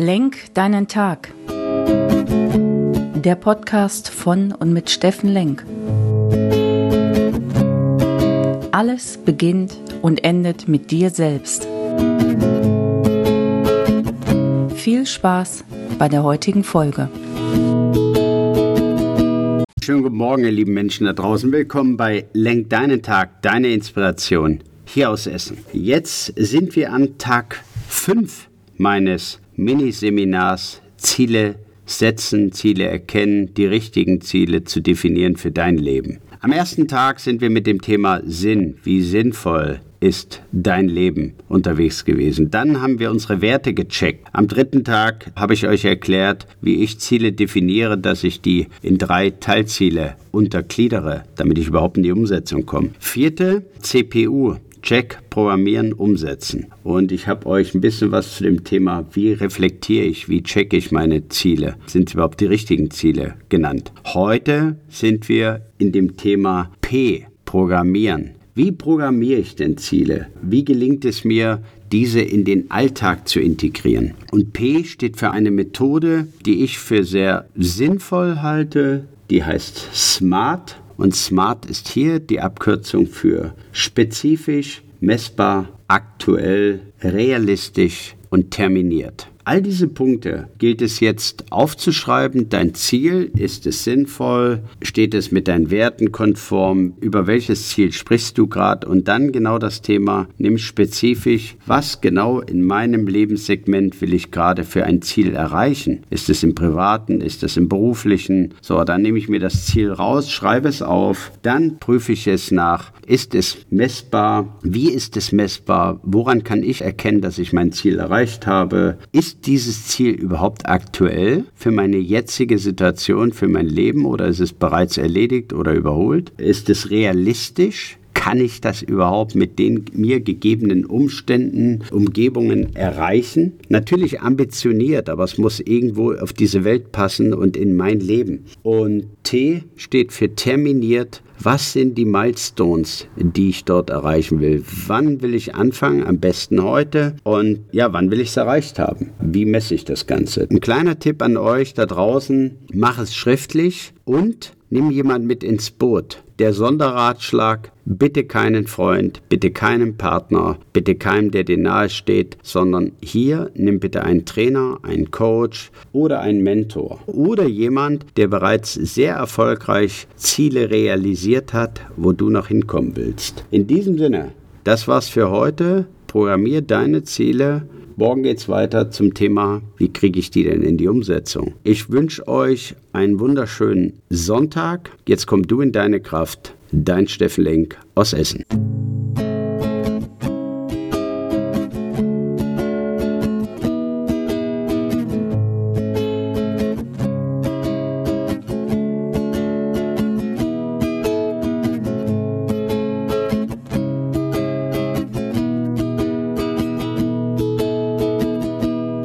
Lenk deinen Tag. Der Podcast von und mit Steffen Lenk. Alles beginnt und endet mit dir selbst. Viel Spaß bei der heutigen Folge. Schönen guten Morgen, ihr lieben Menschen da draußen. Willkommen bei Lenk deinen Tag, deine Inspiration hier aus Essen. Jetzt sind wir an Tag 5 meines Miniseminars Ziele setzen, Ziele erkennen, die richtigen Ziele zu definieren für dein Leben. Am ersten Tag sind wir mit dem Thema Sinn, wie sinnvoll ist dein Leben unterwegs gewesen. Dann haben wir unsere Werte gecheckt. Am dritten Tag habe ich euch erklärt, wie ich Ziele definiere, dass ich die in drei Teilziele untergliedere, damit ich überhaupt in die Umsetzung komme. Vierte, CPU. Check, Programmieren, Umsetzen. Und ich habe euch ein bisschen was zu dem Thema, wie reflektiere ich, wie checke ich meine Ziele, sind es überhaupt die richtigen Ziele genannt. Heute sind wir in dem Thema P, Programmieren. Wie programmiere ich denn Ziele? Wie gelingt es mir, diese in den Alltag zu integrieren? Und P steht für eine Methode, die ich für sehr sinnvoll halte. Die heißt SMART und SMART ist hier die Abkürzung für spezifisch, messbar, aktuell, realistisch und terminiert. All diese Punkte gilt es jetzt aufzuschreiben. Dein Ziel, ist es sinnvoll? Steht es mit deinen Werten konform? Über welches Ziel sprichst du gerade? Und dann genau das Thema, nimm spezifisch, was genau in meinem Lebenssegment will ich gerade für ein Ziel erreichen? Ist es im privaten? Ist es im beruflichen? So, dann nehme ich mir das Ziel raus, schreibe es auf, dann prüfe ich es nach. Ist es messbar? Wie ist es messbar? Woran kann ich erkennen, dass ich mein Ziel erreicht habe? Ist ist dieses Ziel überhaupt aktuell für meine jetzige Situation, für mein Leben oder ist es bereits erledigt oder überholt? Ist es realistisch? Kann ich das überhaupt mit den mir gegebenen Umständen, Umgebungen erreichen? Natürlich ambitioniert, aber es muss irgendwo auf diese Welt passen und in mein Leben. Und T steht für terminiert was sind die Milestones, die ich dort erreichen will? Wann will ich anfangen? Am besten heute. Und ja, wann will ich es erreicht haben? Wie messe ich das Ganze? Ein kleiner Tipp an euch da draußen, mach es schriftlich und nimm jemand mit ins Boot. Der Sonderratschlag, bitte keinen Freund, bitte keinen Partner, bitte keinem, der dir nahe steht, sondern hier nimm bitte einen Trainer, einen Coach oder einen Mentor oder jemand, der bereits sehr erfolgreich Ziele realisiert hat, wo du noch hinkommen willst. In diesem Sinne, das war's für heute. Programmier deine Ziele Morgen geht es weiter zum Thema, wie kriege ich die denn in die Umsetzung? Ich wünsche euch einen wunderschönen Sonntag. Jetzt komm du in deine Kraft. Dein Steffen Lenk aus Essen.